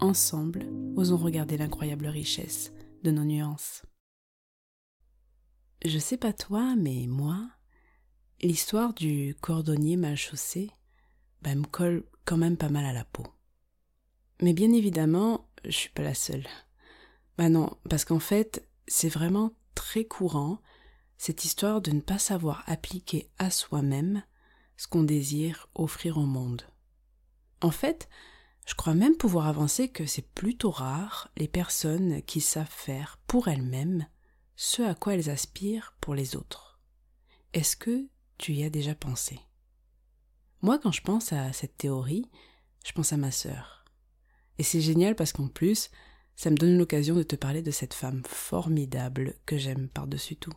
ensemble, osons regarder l'incroyable richesse de nos nuances. Je sais pas toi, mais moi, l'histoire du cordonnier mal chaussé bah, me colle quand même pas mal à la peau. Mais bien évidemment, je suis pas la seule. Bah non, parce qu'en fait, c'est vraiment très courant cette histoire de ne pas savoir appliquer à soi-même ce qu'on désire offrir au monde. En fait, je crois même pouvoir avancer que c'est plutôt rare les personnes qui savent faire pour elles-mêmes ce à quoi elles aspirent pour les autres. Est-ce que tu y as déjà pensé? Moi, quand je pense à cette théorie, je pense à ma sœur. Et c'est génial parce qu'en plus, ça me donne l'occasion de te parler de cette femme formidable que j'aime par-dessus tout.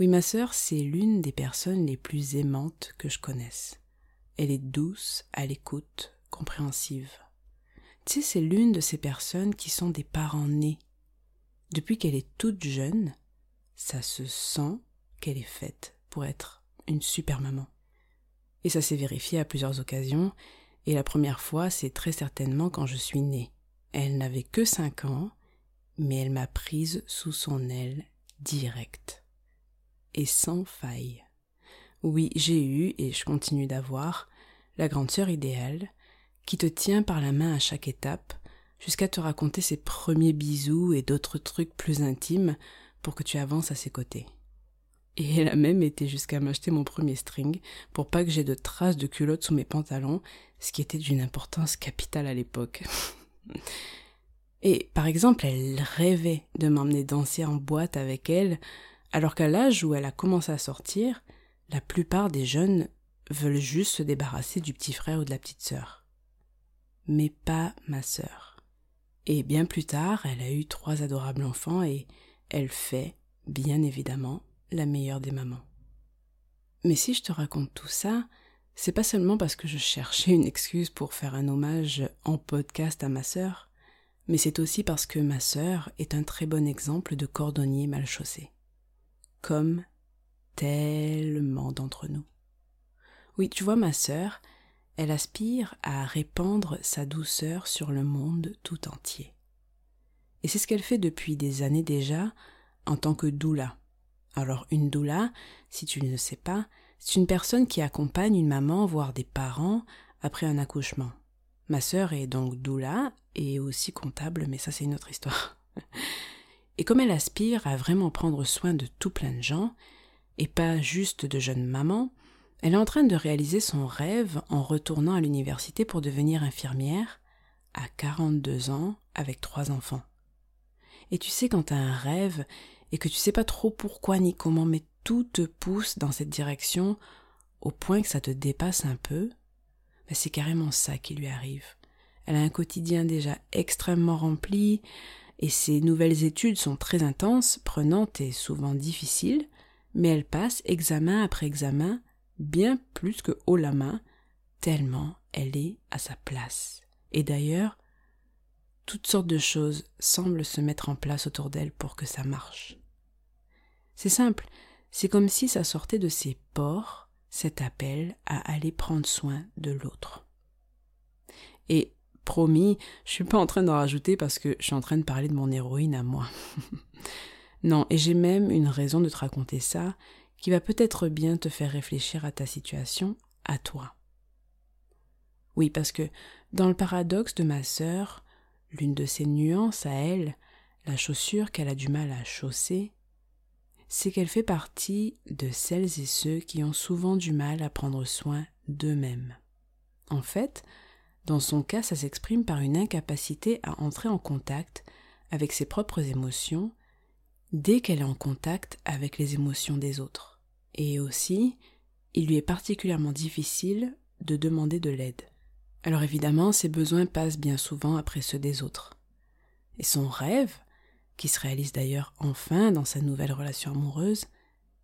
Oui, ma sœur, c'est l'une des personnes les plus aimantes que je connaisse. Elle est douce, à l'écoute, compréhensive. Tu sais, c'est l'une de ces personnes qui sont des parents nés. Depuis qu'elle est toute jeune, ça se sent qu'elle est faite pour être une super maman. Et ça s'est vérifié à plusieurs occasions, et la première fois, c'est très certainement quand je suis née. Elle n'avait que cinq ans, mais elle m'a prise sous son aile direct. Et sans faille. Oui, j'ai eu, et je continue d'avoir, la grande sœur idéale, qui te tient par la main à chaque étape, jusqu'à te raconter ses premiers bisous et d'autres trucs plus intimes pour que tu avances à ses côtés. Et elle a même été jusqu'à m'acheter mon premier string pour pas que j'ai de traces de culottes sous mes pantalons, ce qui était d'une importance capitale à l'époque. Et par exemple, elle rêvait de m'emmener danser en boîte avec elle, alors qu'à l'âge où elle a commencé à sortir, la plupart des jeunes veulent juste se débarrasser du petit frère ou de la petite sœur mais pas ma sœur. Et bien plus tard, elle a eu trois adorables enfants et elle fait, bien évidemment, la meilleure des mamans. Mais si je te raconte tout ça, c'est pas seulement parce que je cherchais une excuse pour faire un hommage en podcast à ma sœur, mais c'est aussi parce que ma sœur est un très bon exemple de cordonnier mal chaussé. Comme tellement d'entre nous. Oui, tu vois, ma sœur, elle aspire à répandre sa douceur sur le monde tout entier. Et c'est ce qu'elle fait depuis des années déjà en tant que doula. Alors une doula, si tu ne le sais pas, c'est une personne qui accompagne une maman, voire des parents, après un accouchement. Ma sœur est donc doula et aussi comptable, mais ça c'est une autre histoire. Et comme elle aspire à vraiment prendre soin de tout plein de gens, et pas juste de jeunes mamans, elle est en train de réaliser son rêve en retournant à l'université pour devenir infirmière à 42 ans avec trois enfants. Et tu sais quand tu as un rêve et que tu sais pas trop pourquoi ni comment mais tout te pousse dans cette direction au point que ça te dépasse un peu, ben c'est carrément ça qui lui arrive. Elle a un quotidien déjà extrêmement rempli et ses nouvelles études sont très intenses, prenantes et souvent difficiles, mais elle passe examen après examen bien plus que haut la main, tellement elle est à sa place. Et d'ailleurs, toutes sortes de choses semblent se mettre en place autour d'elle pour que ça marche. C'est simple, c'est comme si ça sortait de ses pores, cet appel à aller prendre soin de l'autre. Et promis, je suis pas en train d'en rajouter parce que je suis en train de parler de mon héroïne à moi. non, et j'ai même une raison de te raconter ça, qui va peut-être bien te faire réfléchir à ta situation, à toi. Oui, parce que dans le paradoxe de ma sœur, l'une de ses nuances à elle, la chaussure qu'elle a du mal à chausser, c'est qu'elle fait partie de celles et ceux qui ont souvent du mal à prendre soin d'eux-mêmes. En fait, dans son cas, ça s'exprime par une incapacité à entrer en contact avec ses propres émotions dès qu'elle est en contact avec les émotions des autres. Et aussi, il lui est particulièrement difficile de demander de l'aide. Alors évidemment, ses besoins passent bien souvent après ceux des autres. Et son rêve, qui se réalise d'ailleurs enfin dans sa nouvelle relation amoureuse,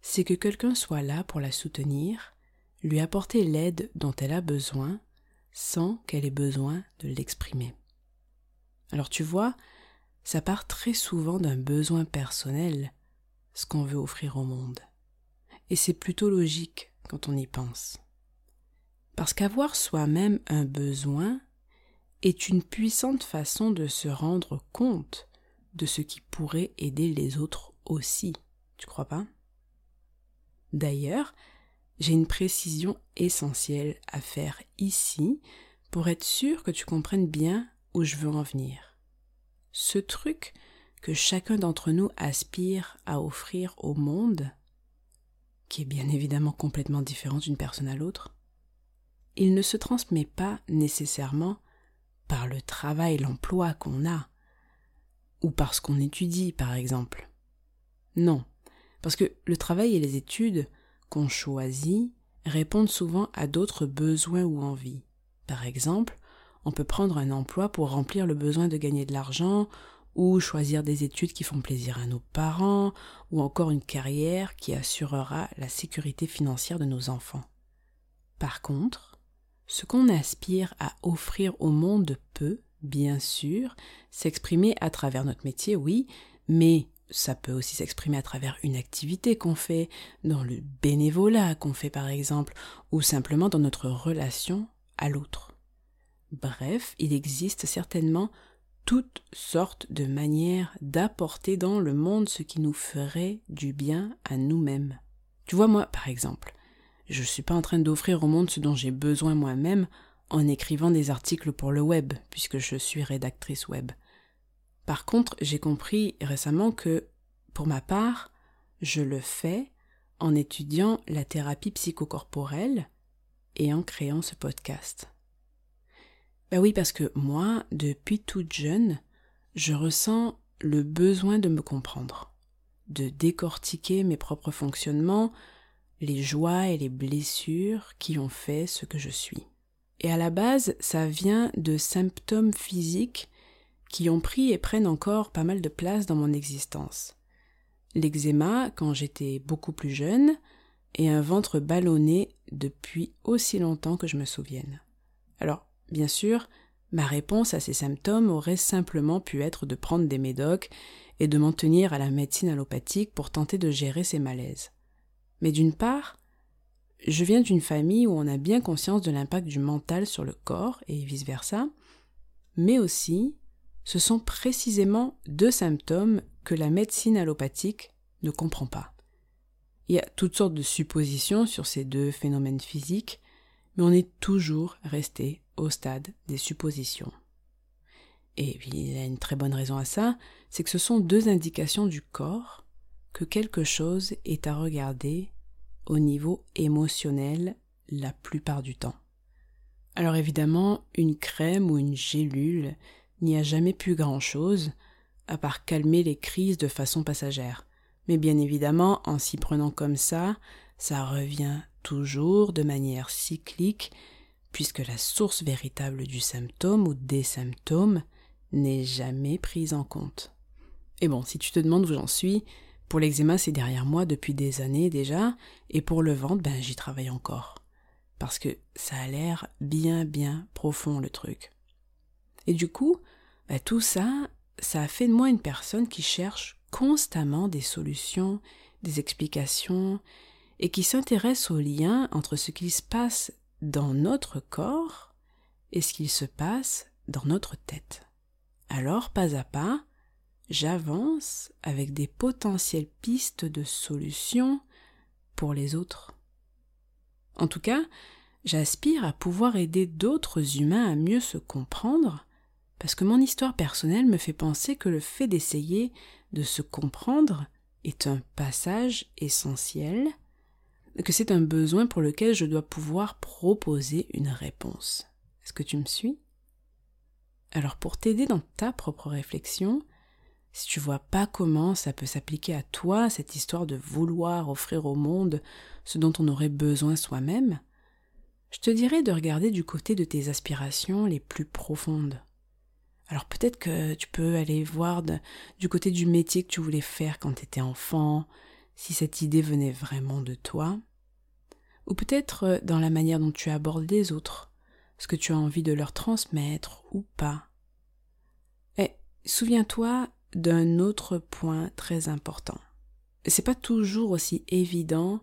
c'est que quelqu'un soit là pour la soutenir, lui apporter l'aide dont elle a besoin, sans qu'elle ait besoin de l'exprimer. Alors tu vois, ça part très souvent d'un besoin personnel, ce qu'on veut offrir au monde. Et c'est plutôt logique quand on y pense. Parce qu'avoir soi-même un besoin est une puissante façon de se rendre compte de ce qui pourrait aider les autres aussi. Tu crois pas? D'ailleurs, j'ai une précision essentielle à faire ici pour être sûr que tu comprennes bien où je veux en venir. Ce truc que chacun d'entre nous aspire à offrir au monde, qui est bien évidemment complètement différent d'une personne à l'autre, il ne se transmet pas nécessairement par le travail, l'emploi qu'on a, ou parce qu'on étudie, par exemple. Non, parce que le travail et les études qu'on choisit répondent souvent à d'autres besoins ou envies. Par exemple, on peut prendre un emploi pour remplir le besoin de gagner de l'argent, ou choisir des études qui font plaisir à nos parents, ou encore une carrière qui assurera la sécurité financière de nos enfants. Par contre, ce qu'on aspire à offrir au monde peut, bien sûr, s'exprimer à travers notre métier, oui, mais ça peut aussi s'exprimer à travers une activité qu'on fait, dans le bénévolat qu'on fait par exemple, ou simplement dans notre relation à l'autre. Bref, il existe certainement toutes sortes de manières d'apporter dans le monde ce qui nous ferait du bien à nous-mêmes. Tu vois, moi, par exemple, je ne suis pas en train d'offrir au monde ce dont j'ai besoin moi-même en écrivant des articles pour le web, puisque je suis rédactrice web. Par contre, j'ai compris récemment que, pour ma part, je le fais en étudiant la thérapie psychocorporelle et en créant ce podcast. Ben oui, parce que moi, depuis toute jeune, je ressens le besoin de me comprendre, de décortiquer mes propres fonctionnements, les joies et les blessures qui ont fait ce que je suis. Et à la base, ça vient de symptômes physiques qui ont pris et prennent encore pas mal de place dans mon existence. L'eczéma quand j'étais beaucoup plus jeune, et un ventre ballonné depuis aussi longtemps que je me souvienne. Alors, bien sûr, ma réponse à ces symptômes aurait simplement pu être de prendre des médocs et de m'en tenir à la médecine allopathique pour tenter de gérer ces malaises. Mais d'une part, je viens d'une famille où on a bien conscience de l'impact du mental sur le corps et vice-versa, mais aussi ce sont précisément deux symptômes que la médecine allopathique ne comprend pas. Il y a toutes sortes de suppositions sur ces deux phénomènes physiques, mais on est toujours resté au stade des suppositions. Et il y a une très bonne raison à ça, c'est que ce sont deux indications du corps que quelque chose est à regarder au niveau émotionnel la plupart du temps. Alors évidemment, une crème ou une gélule n'y a jamais pu grand-chose, à part calmer les crises de façon passagère. Mais bien évidemment, en s'y prenant comme ça, ça revient toujours de manière cyclique, puisque la source véritable du symptôme ou des symptômes n'est jamais prise en compte. Et bon, si tu te demandes où j'en suis, pour l'eczéma, c'est derrière moi depuis des années déjà, et pour le ventre, ben j'y travaille encore. Parce que ça a l'air bien bien profond le truc. Et du coup, ben, tout ça, ça a fait de moi une personne qui cherche constamment des solutions, des explications, et qui s'intéresse au lien entre ce qui se passe dans notre corps et ce qu'il se passe dans notre tête. Alors, pas à pas, j'avance avec des potentielles pistes de solutions pour les autres. En tout cas, j'aspire à pouvoir aider d'autres humains à mieux se comprendre, parce que mon histoire personnelle me fait penser que le fait d'essayer de se comprendre est un passage essentiel, que c'est un besoin pour lequel je dois pouvoir proposer une réponse. Est-ce que tu me suis? Alors pour t'aider dans ta propre réflexion, si tu vois pas comment ça peut s'appliquer à toi, cette histoire de vouloir offrir au monde ce dont on aurait besoin soi-même, je te dirais de regarder du côté de tes aspirations les plus profondes. Alors peut-être que tu peux aller voir du côté du métier que tu voulais faire quand tu étais enfant, si cette idée venait vraiment de toi, ou peut-être euh, dans la manière dont tu abordes les autres, ce que tu as envie de leur transmettre ou pas. Et souviens-toi d'un autre point très important. C'est pas toujours aussi évident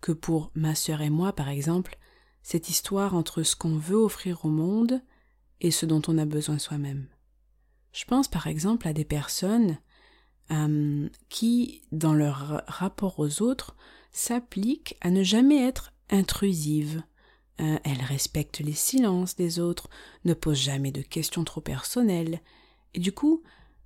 que pour ma sœur et moi, par exemple, cette histoire entre ce qu'on veut offrir au monde et ce dont on a besoin soi-même. Je pense par exemple à des personnes euh, qui, dans leur rapport aux autres, s'appliquent à ne jamais être intrusives. Euh, elles respectent les silences des autres, ne posent jamais de questions trop personnelles, et du coup,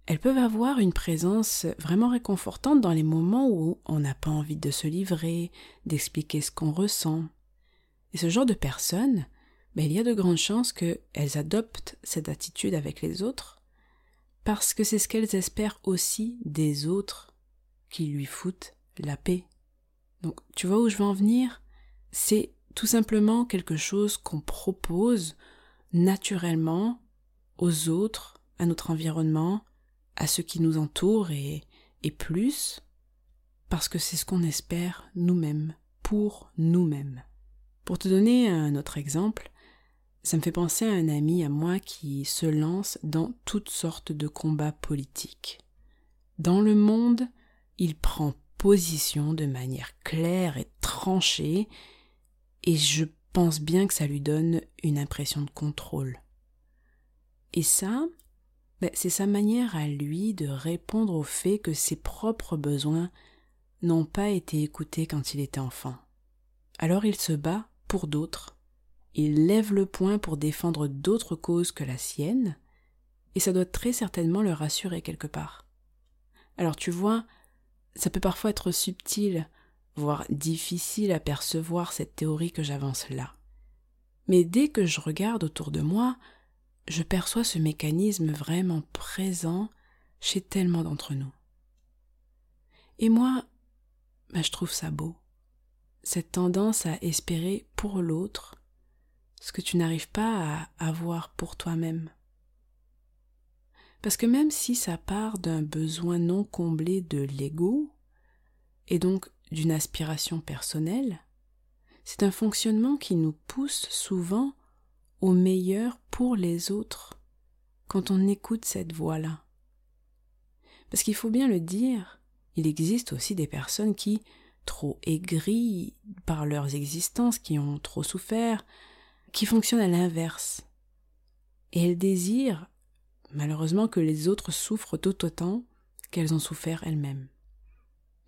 elles peuvent avoir une présence vraiment réconfortante dans les moments où on n'a pas envie de se livrer, d'expliquer ce qu'on ressent. Et ce genre de personnes, ben, il y a de grandes chances qu'elles adoptent cette attitude avec les autres, parce que c'est ce qu'elles espèrent aussi des autres qui lui foutent la paix. Donc tu vois où je veux en venir? C'est tout simplement quelque chose qu'on propose naturellement aux autres, à notre environnement, à ceux qui nous entourent et, et plus, parce que c'est ce qu'on espère nous-mêmes, pour nous-mêmes. Pour te donner un autre exemple, ça me fait penser à un ami à moi qui se lance dans toutes sortes de combats politiques. Dans le monde, il prend position de manière claire et tranchée, et je pense bien que ça lui donne une impression de contrôle. Et ça, ben, c'est sa manière à lui de répondre au fait que ses propres besoins n'ont pas été écoutés quand il était enfant. Alors il se bat pour d'autres il lève le poing pour défendre d'autres causes que la sienne, et ça doit très certainement le rassurer quelque part. Alors tu vois, ça peut parfois être subtil, voire difficile à percevoir cette théorie que j'avance là. Mais dès que je regarde autour de moi, je perçois ce mécanisme vraiment présent chez tellement d'entre nous. Et moi, ben, je trouve ça beau, cette tendance à espérer pour l'autre ce que tu n'arrives pas à avoir pour toi-même. Parce que même si ça part d'un besoin non comblé de l'ego, et donc d'une aspiration personnelle, c'est un fonctionnement qui nous pousse souvent au meilleur pour les autres quand on écoute cette voix-là. Parce qu'il faut bien le dire, il existe aussi des personnes qui, trop aigries par leurs existences, qui ont trop souffert, qui fonctionne à l'inverse. Et elles désirent, malheureusement, que les autres souffrent tout autant qu'elles ont souffert elles-mêmes.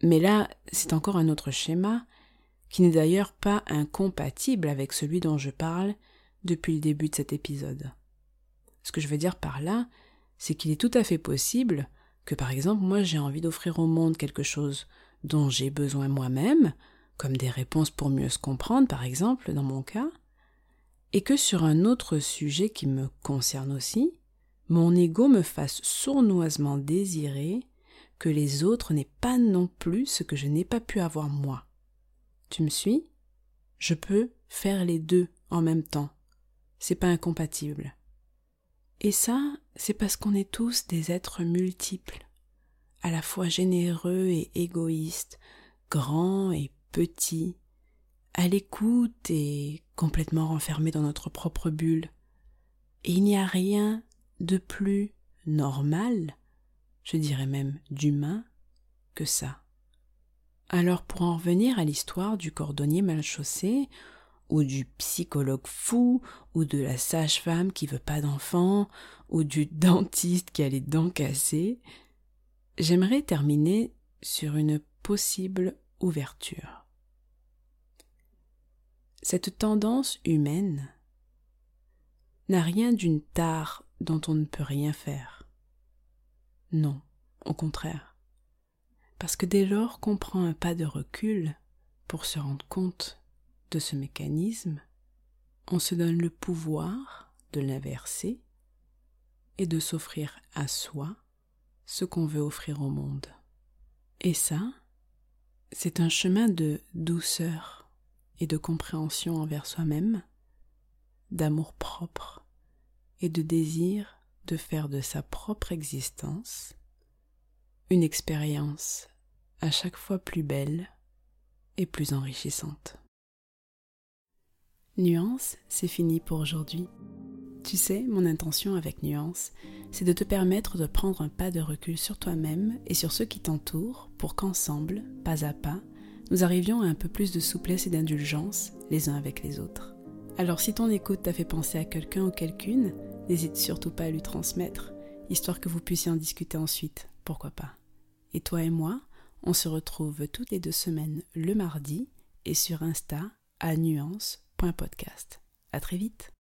Mais là, c'est encore un autre schéma, qui n'est d'ailleurs pas incompatible avec celui dont je parle depuis le début de cet épisode. Ce que je veux dire par là, c'est qu'il est tout à fait possible que par exemple moi j'ai envie d'offrir au monde quelque chose dont j'ai besoin moi-même, comme des réponses pour mieux se comprendre par exemple dans mon cas, et que sur un autre sujet qui me concerne aussi, mon ego me fasse sournoisement désirer que les autres n'aient pas non plus ce que je n'ai pas pu avoir moi. Tu me suis? Je peux faire les deux en même temps. C'est pas incompatible. Et ça, c'est parce qu'on est tous des êtres multiples, à la fois généreux et égoïstes, grands et petits, à l'écoute et complètement renfermés dans notre propre bulle. Et il n'y a rien de plus normal, je dirais même d'humain, que ça. Alors pour en revenir à l'histoire du cordonnier mal chaussé, ou du psychologue fou, ou de la sage-femme qui veut pas d'enfant, ou du dentiste qui a les dents cassées, j'aimerais terminer sur une possible ouverture. Cette tendance humaine n'a rien d'une tare dont on ne peut rien faire. Non, au contraire. Parce que dès lors qu'on prend un pas de recul pour se rendre compte de ce mécanisme, on se donne le pouvoir de l'inverser et de s'offrir à soi ce qu'on veut offrir au monde. Et ça, c'est un chemin de douceur et de compréhension envers soi-même, d'amour propre et de désir de faire de sa propre existence une expérience à chaque fois plus belle et plus enrichissante. Nuance, c'est fini pour aujourd'hui. Tu sais, mon intention avec Nuance, c'est de te permettre de prendre un pas de recul sur toi-même et sur ceux qui t'entourent pour qu'ensemble, pas à pas, nous arrivions à un peu plus de souplesse et d'indulgence les uns avec les autres. Alors si ton écoute t'a fait penser à quelqu'un ou quelqu'une, n'hésite surtout pas à lui transmettre, histoire que vous puissiez en discuter ensuite, pourquoi pas. Et toi et moi, on se retrouve toutes les deux semaines le mardi et sur Insta à nuance.podcast. À très vite